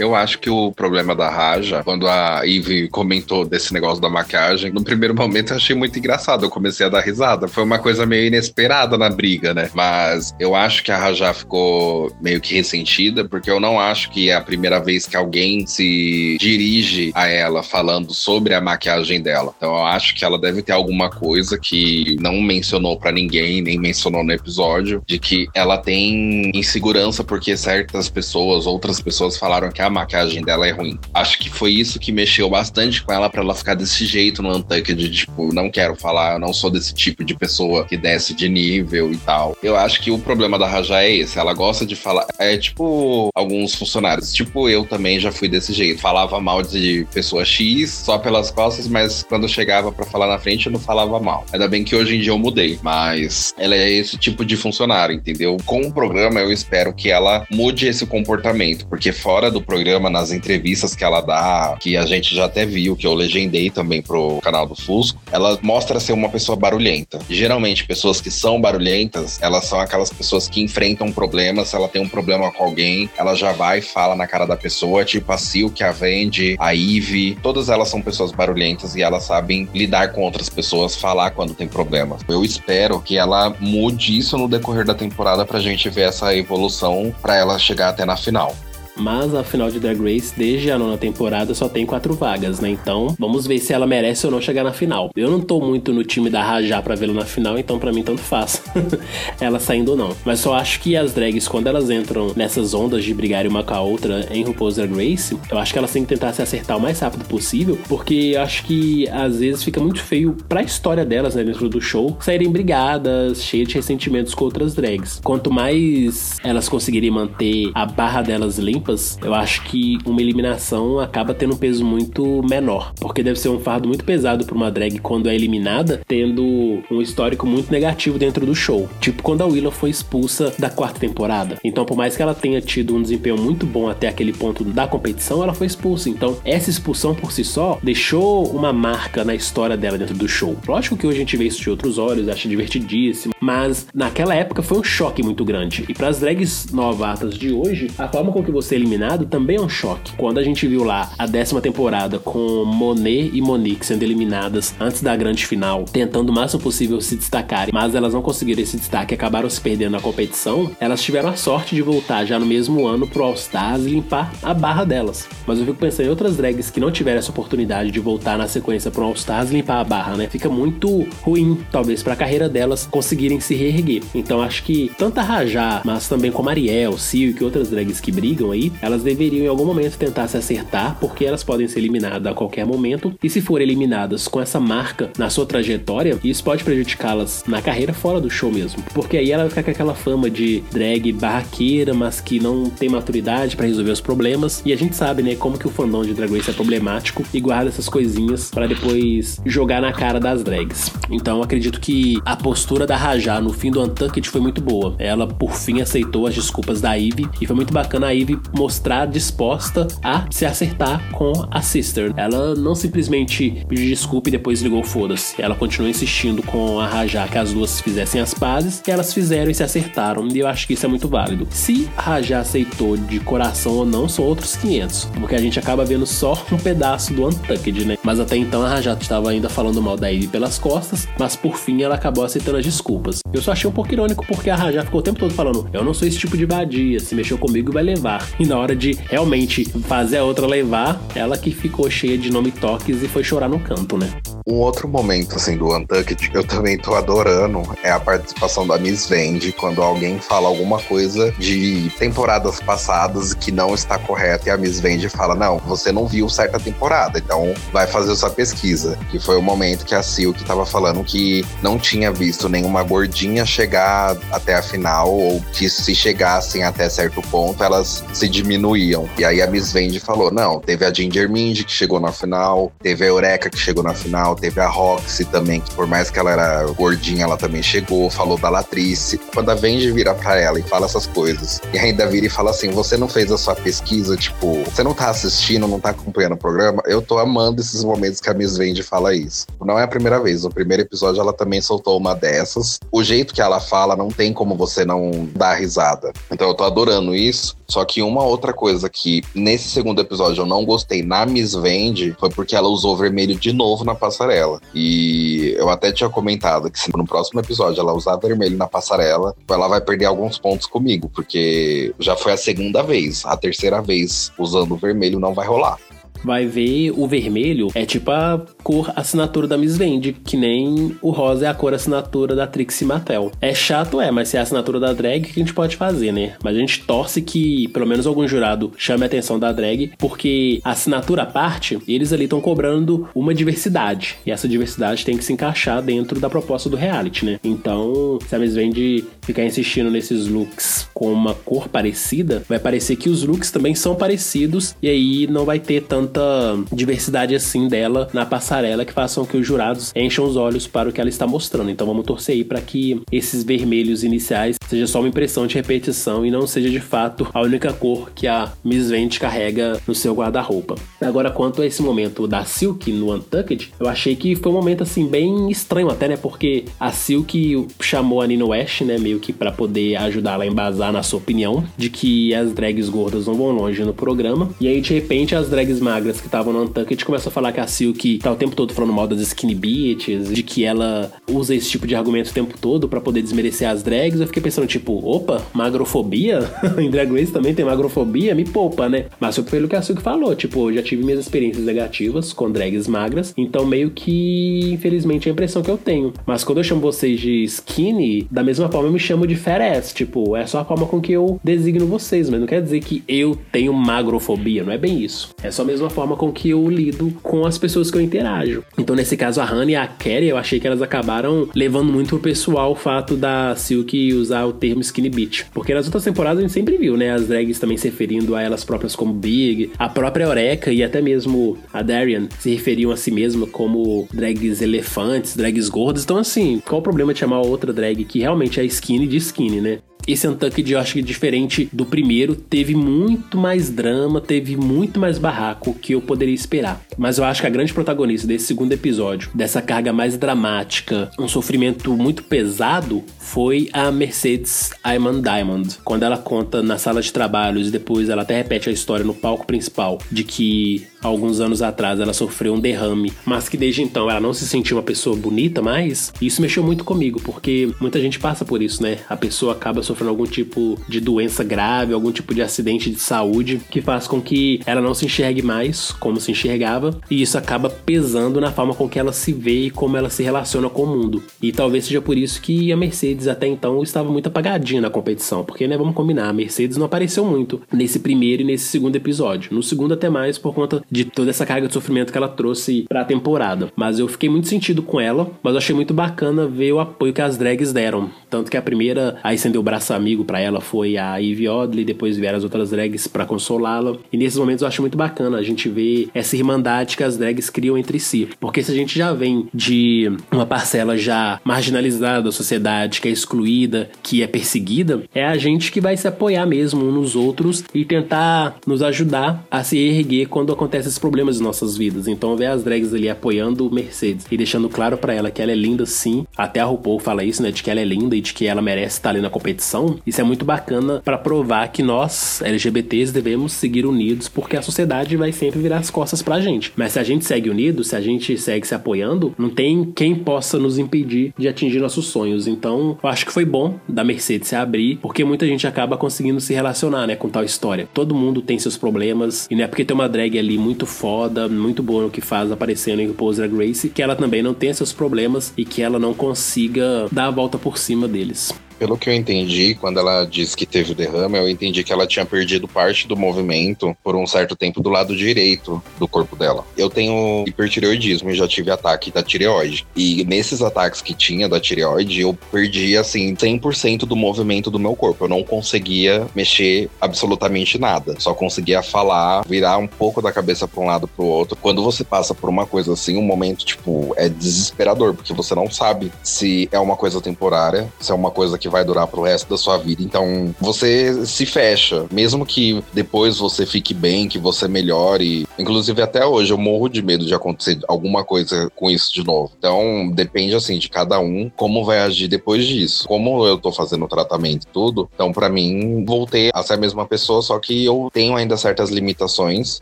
Eu acho que o problema da Raja, quando a Eve comentou desse negócio da maquiagem, no primeiro momento eu achei muito engraçado. Eu comecei a dar risada. Foi uma coisa meio inesperada na briga, né? Mas eu acho que a Raja ficou meio que ressentida, porque eu não acho que é a primeira vez que alguém se dirige a ela falando sobre a maquiagem dela. Então eu acho que ela deve ter alguma coisa que não mencionou para ninguém, nem mencionou no episódio, de que ela tem insegurança porque certas pessoas, outras pessoas falaram que a maquiagem dela é ruim. Acho que foi isso que mexeu bastante com ela para ela ficar desse jeito no Untucked, de tipo, não quero falar, eu não sou desse tipo de pessoa que desce de nível e tal. Eu acho que o problema da Raja é esse, ela gosta de falar, é tipo alguns funcionários, tipo eu também já fui desse jeito, falava mal de pessoa X só pelas costas, mas quando chegava para falar na frente eu não falava mal. Ainda bem que hoje em dia eu mudei, mas ela é esse tipo de funcionário, entendeu? Com o programa eu espero que ela mude esse comportamento, porque fora do programa, nas entrevistas que ela dá, que a gente já até viu, que eu legendei também pro canal do Fusco, ela mostra ser uma pessoa barulhenta. geralmente, pessoas que são barulhentas, elas são aquelas pessoas que enfrentam problemas. Se ela tem um problema com alguém, ela já vai e fala na cara da pessoa, tipo a Silk, a Vendi, a Eve. Todas elas são pessoas barulhentas e elas sabem lidar com outras pessoas, falar quando tem problema. Eu espero que ela mude isso no decorrer da temporada pra gente ver essa evolução para ela chegar até na final. Mas a final de Drag Race, desde a nona temporada, só tem quatro vagas, né? Então, vamos ver se ela merece ou não chegar na final. Eu não tô muito no time da Rajá pra vê-la na final, então para mim tanto faz [laughs] ela saindo ou não. Mas só acho que as drags, quando elas entram nessas ondas de brigar uma com a outra em RuPaul's Drag Race, eu acho que elas têm que tentar se acertar o mais rápido possível, porque acho que às vezes fica muito feio pra história delas, né, dentro do show, saírem brigadas, cheias de ressentimentos com outras drags. Quanto mais elas conseguirem manter a barra delas limpas, eu acho que uma eliminação acaba tendo um peso muito menor, porque deve ser um fardo muito pesado para uma drag quando é eliminada, tendo um histórico muito negativo dentro do show. Tipo quando a Willow foi expulsa da quarta temporada. Então, por mais que ela tenha tido um desempenho muito bom até aquele ponto da competição, ela foi expulsa. Então, essa expulsão por si só deixou uma marca na história dela dentro do show. Lógico que hoje a gente vê isso de outros olhos, acha divertidíssimo, mas naquela época foi um choque muito grande. E para as drags novatas de hoje, a forma com que você é eliminado também é um choque. Quando a gente viu lá a décima temporada com Monet e Monique sendo eliminadas antes da grande final, tentando o máximo possível se destacarem, mas elas não conseguiram esse destaque e acabaram se perdendo na competição, elas tiveram a sorte de voltar já no mesmo ano pro All Stars e limpar a barra delas. Mas eu fico pensando em outras drags que não tiveram essa oportunidade de voltar na sequência pro All Stars e limpar a barra, né? Fica muito ruim, talvez, pra carreira delas conseguirem se reerguer. Então acho que tanto a Rajá, mas também como Ariel, Silk e outras drags que brigam aí, elas deveriam em algum momento tentar se acertar, porque elas podem ser eliminadas a qualquer momento. E se forem eliminadas com essa marca na sua trajetória, isso pode prejudicá-las na carreira fora do show mesmo. Porque aí ela vai ficar com aquela fama de drag barraqueira, mas que não tem maturidade para resolver os problemas. E a gente sabe, né, como que o fandom de Drag Race é problemático e guarda essas coisinhas para depois jogar na cara das drags. Então acredito que a postura da Rajá no fim do Untucked foi muito boa. Ela, por fim, aceitou as desculpas da Ivy e foi muito bacana a Ivy mostrar disposta a se acertar com a Sister. Ela não simplesmente pediu desculpa e depois ligou foda-se. Ela continuou insistindo com a Rajá que as duas fizessem as pazes e elas fizeram e se acertaram. E eu acho que isso é muito válido. Se a Rajá aceitou de coração ou não, são outros 500. Porque a gente acaba vendo só um pedaço do Untucked, né? Mas até então a Rajá estava ainda falando mal da Ivy pelas costas, mas por fim ela acabou aceitando as desculpas. Eu só achei um pouco irônico porque a Rajá ficou o tempo todo falando: Eu não sou esse tipo de vadia, se mexeu comigo vai levar. E na hora de realmente fazer a outra levar, ela que ficou cheia de nome toques e foi chorar no canto, né? Um outro momento, assim, do Untucked que eu também tô adorando é a participação da Miss Vende quando alguém fala alguma coisa de temporadas passadas que não está correta e a Miss Vende fala: Não, você não viu certa temporada, então vai fazer sua pesquisa. Que foi o momento que a Silk tava falando que não tinha visto nenhuma gordinha chegar até a final, ou que se chegassem até certo ponto, elas se diminuíam. E aí a Miss Vende falou: Não, teve a Ginger Mind que chegou na final, teve a Eureka que chegou na final, teve a Roxy também, que por mais que ela era gordinha, ela também chegou, falou da Latrice. Quando a Vende vira pra ela e fala essas coisas, e ainda vira e fala assim: Você não fez a sua pesquisa, tipo, você não tá assistindo, não tá acompanhando o programa, eu tô amando esses momentos que a Miss Vende fala isso. Não é a primeira vez, no primeiro episódio ela também soltou uma dessas. O jeito que ela fala não tem como você não dar risada. Então eu tô adorando isso. Só que uma outra coisa que nesse segundo episódio eu não gostei na Miss Vende foi porque ela usou vermelho de novo na passarela. E eu até tinha comentado que se no próximo episódio ela usar vermelho na passarela, ela vai perder alguns pontos comigo, porque já foi a segunda vez. A terceira vez usando vermelho não vai rolar vai ver o vermelho é tipo a cor assinatura da Miss Vende, que nem o rosa é a cor assinatura da Trixie Mattel. É chato, é, mas se é a assinatura da drag, o que a gente pode fazer, né? Mas a gente torce que pelo menos algum jurado chame a atenção da drag, porque assinatura à parte, eles ali estão cobrando uma diversidade. E essa diversidade tem que se encaixar dentro da proposta do reality, né? Então, se a Miss Vende ficar insistindo nesses looks com uma cor parecida, vai parecer que os looks também são parecidos e aí não vai ter tanta diversidade assim dela na passarela que façam que os jurados encham os olhos para o que ela está mostrando. Então vamos torcer aí para que esses vermelhos iniciais seja só uma impressão de repetição e não seja de fato a única cor que a Miss Vente carrega no seu guarda-roupa. Agora, quanto a esse momento da Silk no Untucked, eu achei que foi um momento assim bem estranho até, né? Porque a Silk chamou a Nina West, né, meio que para poder ajudar ela a embasar na sua opinião de que as drags gordas não vão longe no programa. E aí de repente as drags magras que estavam no Untucked começam a falar que a Silk tá o tempo todo falando mal das skinny bitches, de que ela usa esse tipo de argumento o tempo todo para poder desmerecer as drags. Eu fiquei pensando, tipo, opa, magrofobia? [laughs] em Drag Race também tem magrofobia? Me poupa, né? Mas foi pelo que a Silk falou, tipo, eu já tive minhas experiências negativas com drags magras, então meio que, infelizmente, é a impressão que eu tenho. Mas quando eu chamo vocês de skinny, da mesma forma eu me chamo de fat ass, tipo, é só a forma com que eu designo vocês, mas não quer dizer que eu tenho magrofobia, não é bem isso. É só a mesma forma com que eu lido com as pessoas que eu interajo. Então, nesse caso, a Hannah e a Kerry, eu achei que elas acabaram levando muito pro pessoal o fato da Silk usar o termo skinny bitch. Porque nas outras temporadas a gente sempre viu, né, as drags também se referindo a elas próprias como big, a própria Eureka e até mesmo a Darian se referiam a si mesma como drags elefantes, drags gordas. Então, assim, qual o problema de chamar outra drag que realmente é skinny de skinny, né? Esse eu acho que diferente do primeiro, teve muito mais drama, teve muito mais barraco que eu poderia esperar. Mas eu acho que a grande protagonista desse segundo episódio, dessa carga mais dramática, um sofrimento muito pesado, foi a Mercedes Ayman Diamond. Quando ela conta na sala de trabalhos e depois ela até repete a história no palco principal de que alguns anos atrás ela sofreu um derrame, mas que desde então ela não se sentiu uma pessoa bonita mais, isso mexeu muito comigo, porque muita gente passa por isso, né? A pessoa acaba sofrendo algum tipo de doença grave, algum tipo de acidente de saúde que faz com que ela não se enxergue mais como se enxergava, e isso acaba pesando na forma com que ela se vê e como ela se relaciona com o mundo. E talvez seja por isso que a Mercedes até então estava muito apagadinha na competição, porque né, vamos combinar, a Mercedes não apareceu muito nesse primeiro e nesse segundo episódio. No segundo até mais por conta de toda essa carga de sofrimento que ela trouxe para a temporada. Mas eu fiquei muito sentido com ela, mas eu achei muito bacana ver o apoio que as drags deram. Tanto que a primeira a estender o braço amigo para ela foi a Ivy Odley, depois vieram as outras drags para consolá-la. E nesses momentos eu acho muito bacana a gente ver essa irmandade que as drags criam entre si. Porque se a gente já vem de uma parcela já marginalizada da sociedade, que é excluída, que é perseguida, é a gente que vai se apoiar mesmo uns nos outros e tentar nos ajudar a se erguer quando acontece esses problemas de nossas vidas. Então ver as drags ali apoiando Mercedes e deixando claro para ela que ela é linda sim. Até a RuPaul fala isso, né, de que ela é linda e de que ela merece estar ali na competição. Isso é muito bacana para provar que nós, LGBTs, devemos seguir unidos porque a sociedade vai sempre virar as costas pra gente. Mas se a gente segue unido, se a gente segue se apoiando, não tem quem possa nos impedir de atingir nossos sonhos. Então, eu acho que foi bom da Mercedes se abrir, porque muita gente acaba conseguindo se relacionar, né, com tal história. Todo mundo tem seus problemas e não é porque tem uma drag ali muito muito foda, muito boa no que faz aparecendo em RuPaul's Drag Race, que ela também não tenha seus problemas e que ela não consiga dar a volta por cima deles. Pelo que eu entendi, quando ela disse que teve o derrame, eu entendi que ela tinha perdido parte do movimento por um certo tempo do lado direito do corpo dela. Eu tenho hipertireoidismo e já tive ataque da tireoide. E nesses ataques que tinha da tireoide, eu perdi, assim, 100% do movimento do meu corpo. Eu não conseguia mexer absolutamente nada. Só conseguia falar, virar um pouco da cabeça para um lado para o outro. Quando você passa por uma coisa assim, um momento, tipo, é desesperador, porque você não sabe se é uma coisa temporária, se é uma coisa que vai durar pro resto da sua vida. Então, você se fecha, mesmo que depois você fique bem, que você melhore. Inclusive, até hoje, eu morro de medo de acontecer alguma coisa com isso de novo. Então, depende, assim, de cada um, como vai agir depois disso. Como eu tô fazendo o tratamento e tudo, então, para mim, voltei a ser a mesma pessoa, só que eu tenho ainda certas limitações,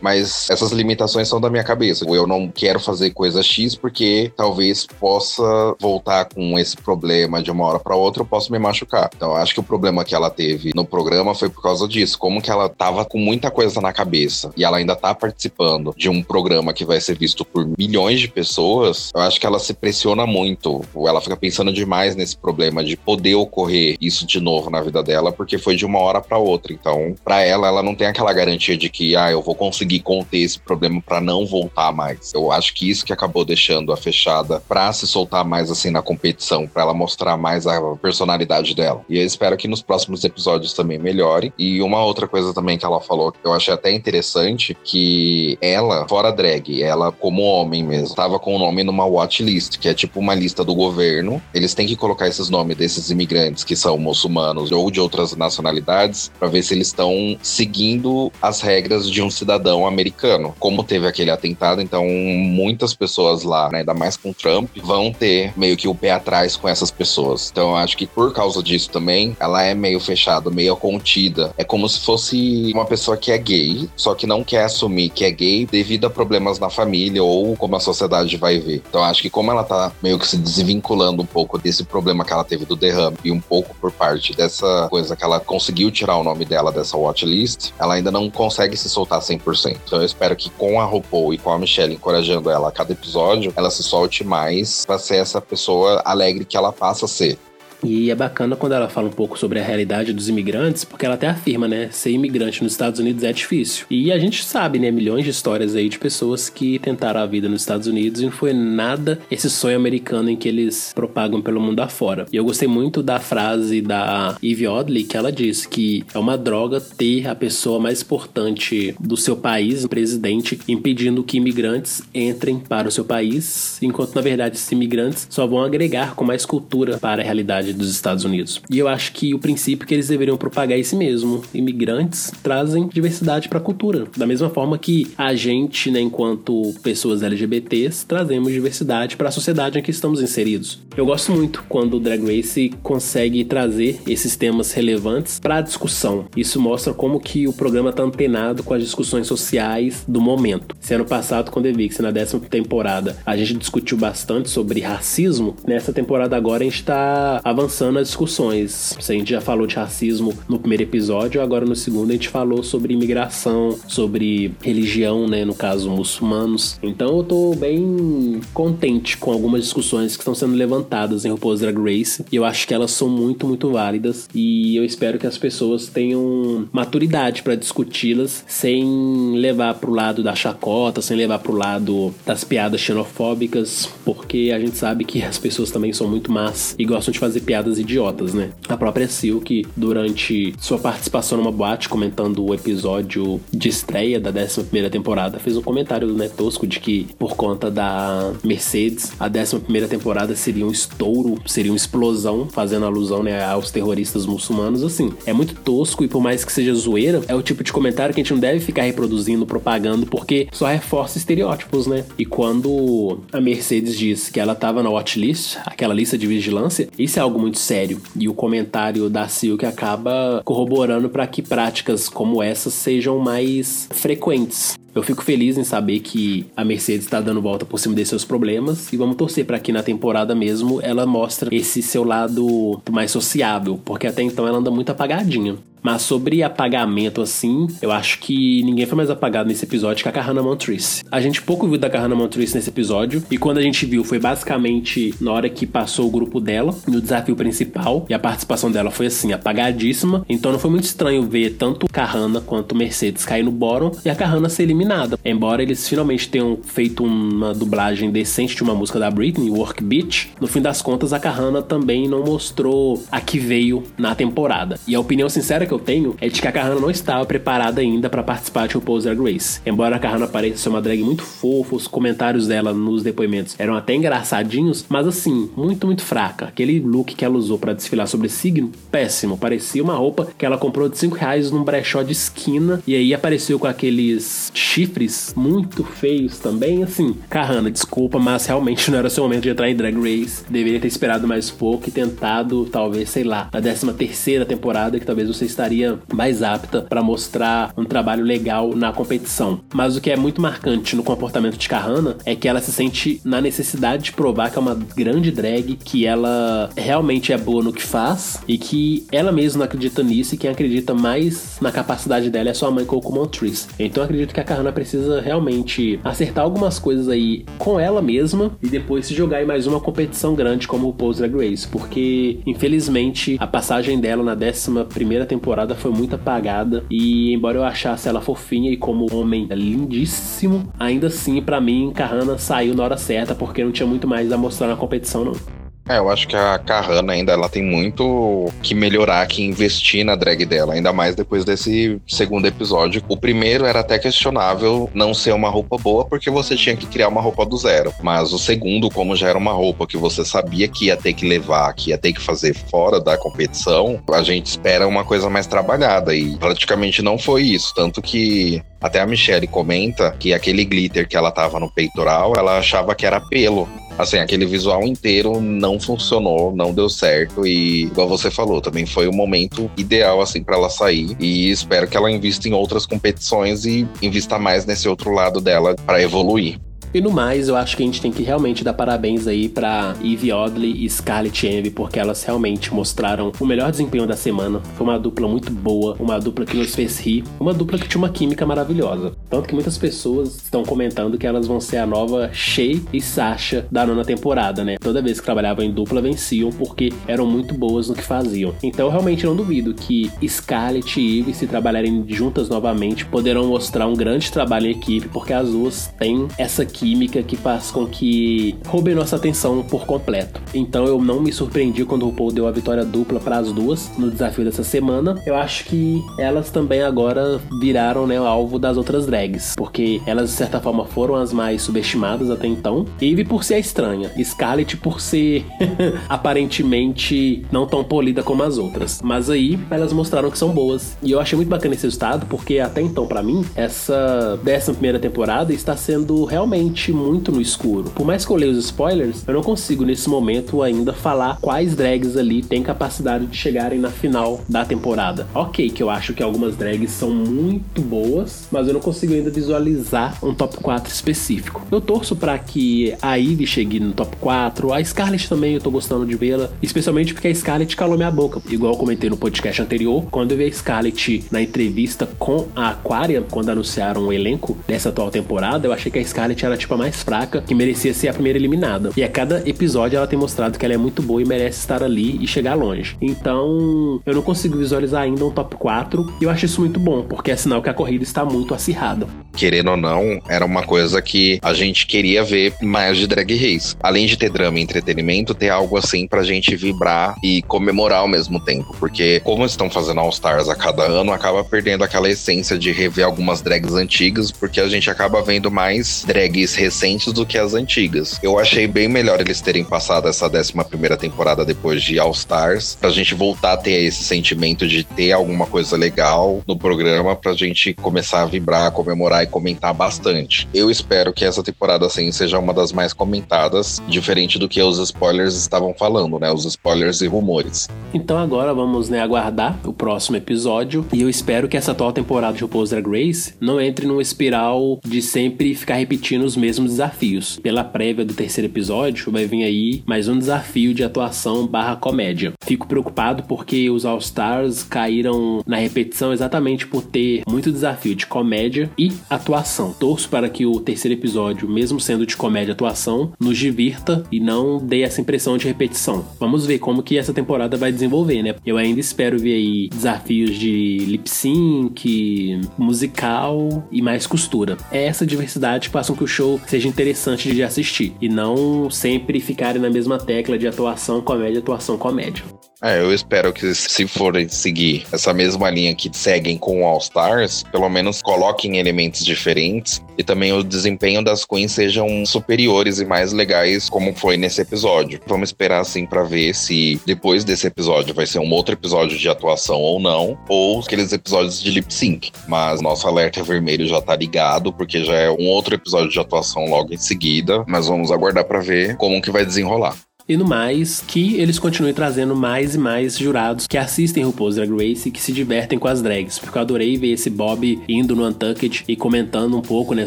mas essas limitações são da minha cabeça. Eu não quero fazer coisa X porque talvez possa voltar com esse problema de uma hora para outra, eu posso me machucar machucar. Então, acho que o problema que ela teve no programa foi por causa disso. Como que ela tava com muita coisa na cabeça e ela ainda tá participando de um programa que vai ser visto por milhões de pessoas, eu acho que ela se pressiona muito. Ela fica pensando demais nesse problema de poder ocorrer isso de novo na vida dela, porque foi de uma hora para outra. Então, para ela, ela não tem aquela garantia de que, ah, eu vou conseguir conter esse problema para não voltar mais. Eu acho que isso que acabou deixando a fechada para se soltar mais assim na competição, para ela mostrar mais a personalidade dela. E eu espero que nos próximos episódios também melhore. E uma outra coisa também que ela falou, que eu achei até interessante, que ela, fora drag, ela como homem mesmo, tava com o nome numa watchlist, que é tipo uma lista do governo. Eles têm que colocar esses nomes desses imigrantes que são muçulmanos ou de outras nacionalidades para ver se eles estão seguindo as regras de um cidadão americano. Como teve aquele atentado, então muitas pessoas lá, né, ainda mais com Trump, vão ter meio que o pé atrás com essas pessoas. Então eu acho que por causa causa disso também, ela é meio fechada, meio contida. É como se fosse uma pessoa que é gay, só que não quer assumir que é gay devido a problemas na família ou como a sociedade vai ver. Então acho que como ela tá meio que se desvinculando um pouco desse problema que ela teve do derrame e um pouco por parte dessa coisa que ela conseguiu tirar o nome dela dessa watchlist, ela ainda não consegue se soltar 100%. Então eu espero que com a RuPaul e com a Michelle encorajando ela a cada episódio, ela se solte mais para ser essa pessoa alegre que ela passa a ser. E é bacana quando ela fala um pouco sobre a realidade dos imigrantes, porque ela até afirma, né? Ser imigrante nos Estados Unidos é difícil. E a gente sabe, né? Milhões de histórias aí de pessoas que tentaram a vida nos Estados Unidos e não foi nada esse sonho americano em que eles propagam pelo mundo afora. E eu gostei muito da frase da Eve Oddly, que ela disse que é uma droga ter a pessoa mais importante do seu país, presidente, impedindo que imigrantes entrem para o seu país, enquanto na verdade esses imigrantes só vão agregar com mais cultura para a realidade dos Estados Unidos. E eu acho que o princípio que eles deveriam propagar é esse mesmo. Imigrantes trazem diversidade para a cultura. Da mesma forma que a gente, né, enquanto pessoas LGBTs, trazemos diversidade para a sociedade em que estamos inseridos. Eu gosto muito quando o Drag Race consegue trazer esses temas relevantes para a discussão. Isso mostra como que o programa está antenado com as discussões sociais do momento. Se ano passado, com The Vix, na décima temporada, a gente discutiu bastante sobre racismo, nessa temporada agora a gente está avançando as discussões. A gente já falou de racismo no primeiro episódio, agora no segundo a gente falou sobre imigração, sobre religião, né, no caso muçulmanos. Então eu tô bem contente com algumas discussões que estão sendo levantadas em RuPaul's Drag Race e eu acho que elas são muito, muito válidas e eu espero que as pessoas tenham maturidade para discuti-las sem levar pro lado da chacota, sem levar pro lado das piadas xenofóbicas, porque a gente sabe que as pessoas também são muito más e gostam de fazer piadas idiotas, né? A própria Silk, durante sua participação numa boate, comentando o episódio de estreia da 11 temporada, fez um comentário né, tosco de que, por conta da Mercedes, a 11 temporada seria um estouro, seria uma explosão, fazendo alusão né, aos terroristas muçulmanos. Assim, é muito tosco e, por mais que seja zoeira, é o tipo de comentário que a gente não deve ficar reproduzindo, propagando, porque só reforça estereótipos, né? E quando a Mercedes diz que ela estava na watchlist, aquela lista de vigilância, isso é algo algo muito sério. E o comentário da Silk acaba corroborando para que práticas como essas sejam mais frequentes. Eu fico feliz em saber que a Mercedes está dando volta por cima desses seus problemas e vamos torcer para que na temporada mesmo ela mostre esse seu lado mais sociável, porque até então ela anda muito apagadinha. Mas sobre apagamento, assim, eu acho que ninguém foi mais apagado nesse episódio que a Kahana Montrese. A gente pouco viu da Kahana Montrese nesse episódio, e quando a gente viu foi basicamente na hora que passou o grupo dela, no desafio principal, e a participação dela foi assim, apagadíssima. Então não foi muito estranho ver tanto Kahana quanto Mercedes cair no bottom e a Kahana ser eliminada. Embora eles finalmente tenham feito uma dublagem decente de uma música da Britney, Work Beach, no fim das contas a Kahana também não mostrou a que veio na temporada. E a opinião sincera que eu tenho é de que a Kahana não estava preparada ainda para participar de RuPaul's Drag Race. Embora a Kahana pareça ser uma drag muito fofa, os comentários dela nos depoimentos eram até engraçadinhos, mas assim, muito, muito fraca. Aquele look que ela usou para desfilar sobre signo, péssimo. Parecia uma roupa que ela comprou de 5 reais num brechó de esquina e aí apareceu com aqueles chifres muito feios também. Assim, Kahana, desculpa, mas realmente não era seu momento de entrar em Drag Race. Deveria ter esperado mais pouco e tentado, talvez, sei lá, na 13 terceira temporada, que talvez você estaria mais apta para mostrar um trabalho legal na competição. Mas o que é muito marcante no comportamento de Kahana é que ela se sente na necessidade de provar que é uma grande drag, que ela realmente é boa no que faz e que ela mesma acredita nisso e quem acredita mais na capacidade dela é sua mãe Coco Montrese. Então acredito que a Kahana precisa realmente acertar algumas coisas aí com ela mesma e depois se jogar em mais uma competição grande como o Pose Drag Race, porque infelizmente a passagem dela na 11 primeira temporada temporada foi muito apagada e embora eu achasse ela fofinha e como homem lindíssimo, ainda assim para mim Kahana saiu na hora certa porque não tinha muito mais a mostrar na competição não. É, eu acho que a Kahana ainda ela tem muito que melhorar, que investir na drag dela, ainda mais depois desse segundo episódio. O primeiro era até questionável não ser uma roupa boa, porque você tinha que criar uma roupa do zero. Mas o segundo, como já era uma roupa que você sabia que ia ter que levar, que ia ter que fazer fora da competição, a gente espera uma coisa mais trabalhada. E praticamente não foi isso. Tanto que até a Michelle comenta que aquele glitter que ela tava no peitoral, ela achava que era pelo. assim, aquele visual inteiro não funcionou, não deu certo e, igual você falou, também foi o momento ideal, assim, para ela sair e espero que ela invista em outras competições e invista mais nesse outro lado dela para evoluir. E no mais, eu acho que a gente tem que realmente dar parabéns aí pra Eve Oddly e Scarlett Envy, porque elas realmente mostraram o melhor desempenho da semana. Foi uma dupla muito boa, uma dupla que nos fez rir, uma dupla que tinha uma química maravilhosa. Tanto que muitas pessoas estão comentando que elas vão ser a nova Shay e Sasha da nona temporada, né? Toda vez que trabalhavam em dupla, venciam porque eram muito boas no que faziam. Então eu realmente não duvido que Scarlett e Eve, se trabalharem juntas novamente, poderão mostrar um grande trabalho em equipe, porque as duas têm essa química química que faz com que roube nossa atenção por completo. Então eu não me surpreendi quando o RuPaul deu a vitória dupla para as duas no desafio dessa semana. Eu acho que elas também agora viraram né, alvo das outras drags, porque elas de certa forma foram as mais subestimadas até então. Eve por ser estranha, Scarlett por ser [laughs] aparentemente não tão polida como as outras. Mas aí elas mostraram que são boas. E eu achei muito bacana esse resultado, porque até então para mim essa décima primeira temporada está sendo realmente realmente muito no escuro. Por mais que eu leia os spoilers, eu não consigo nesse momento ainda falar quais drags ali têm capacidade de chegarem na final da temporada. Ok, que eu acho que algumas drags são muito boas, mas eu não consigo ainda visualizar um top 4 específico. Eu torço para que a Ivy chegue no top 4, a Scarlett também eu tô gostando de vê-la, especialmente porque a Scarlett calou minha boca. Igual eu comentei no podcast anterior, quando eu vi a Scarlett na entrevista com a Aquaria, quando anunciaram o elenco dessa atual temporada, eu achei que a Scarlett era tipo a mais fraca, que merecia ser a primeira eliminada. E a cada episódio ela tem mostrado que ela é muito boa e merece estar ali e chegar longe. Então, eu não consigo visualizar ainda um top 4 e eu acho isso muito bom, porque é sinal que a corrida está muito acirrada. Querendo ou não, era uma coisa que a gente queria ver mais de Drag Race. Além de ter drama e entretenimento, ter algo assim pra gente vibrar e comemorar ao mesmo tempo. Porque, como estão fazendo All Stars a cada ano, acaba perdendo aquela essência de rever algumas drags antigas, porque a gente acaba vendo mais drag drags recentes do que as antigas. Eu achei bem melhor eles terem passado essa 11 primeira temporada depois de All Stars, pra gente voltar a ter esse sentimento de ter alguma coisa legal no programa, pra gente começar a vibrar, comemorar e comentar bastante. Eu espero que essa temporada, assim, seja uma das mais comentadas, diferente do que os spoilers estavam falando, né? Os spoilers e rumores. Então agora vamos, né, aguardar o próximo episódio e eu espero que essa atual temporada de RuPaul's Drag Race não entre numa espiral de sempre ficar repetindo os mesmos desafios. Pela prévia do terceiro episódio, vai vir aí mais um desafio de atuação barra comédia. Fico preocupado porque os All Stars caíram na repetição exatamente por ter muito desafio de comédia e atuação. Torço para que o terceiro episódio, mesmo sendo de comédia e atuação, nos divirta e não dê essa impressão de repetição. Vamos ver como que essa temporada vai desenvolver, né? Eu ainda espero ver aí desafios de lip sync, musical e mais costura. É essa diversidade que faz com que o show seja interessante de assistir e não sempre ficarem na mesma tecla de atuação, comédia, atuação, comédia. É, eu espero que se forem seguir essa mesma linha que seguem com o All Stars, pelo menos coloquem elementos diferentes e também o desempenho das queens sejam superiores e mais legais como foi nesse episódio. Vamos esperar assim para ver se depois desse episódio vai ser um outro episódio de atuação ou não, ou aqueles episódios de lip sync. Mas nosso alerta vermelho já tá ligado porque já é um outro episódio de atuação logo em seguida, mas vamos aguardar para ver como que vai desenrolar. E no mais, que eles continuem trazendo mais e mais jurados que assistem RuPaul's Drag Race e que se divertem com as drags. Porque eu adorei ver esse Bob indo no Untucked e comentando um pouco, né,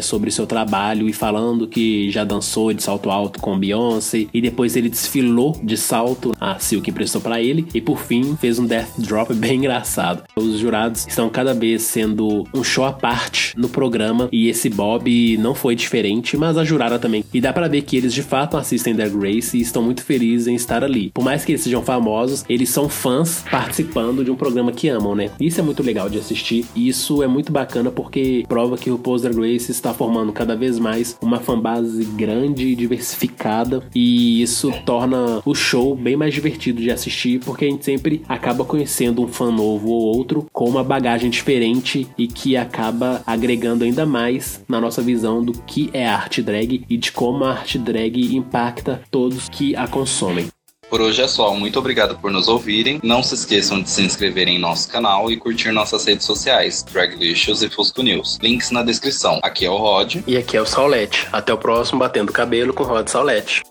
sobre seu trabalho e falando que já dançou de salto alto com Beyoncé. E depois ele desfilou de salto, a Silk emprestou para ele. E por fim, fez um death drop [laughs] bem engraçado. Os jurados estão cada vez sendo um show à parte no programa. E esse Bob não foi diferente, mas a jurada também. E dá para ver que eles de fato assistem Drag Race e estão muito felizes em estar ali. Por mais que eles sejam famosos, eles são fãs participando de um programa que amam, né? Isso é muito legal de assistir. Isso é muito bacana porque prova que o RuPaul's Drag Race está formando cada vez mais uma fanbase grande e diversificada. E isso torna o show bem mais divertido de assistir porque a gente sempre acaba conhecendo um fã novo ou outro com uma bagagem diferente e que acaba agregando ainda mais na nossa visão do que é arte drag e de como a arte drag impacta todos que a consomem. Por hoje é só. Muito obrigado por nos ouvirem. Não se esqueçam de se inscreverem em nosso canal e curtir nossas redes sociais, Draglicious e Fusco News. Links na descrição. Aqui é o Rod. E aqui é o Saulete. Até o próximo Batendo Cabelo com Rod Saulete.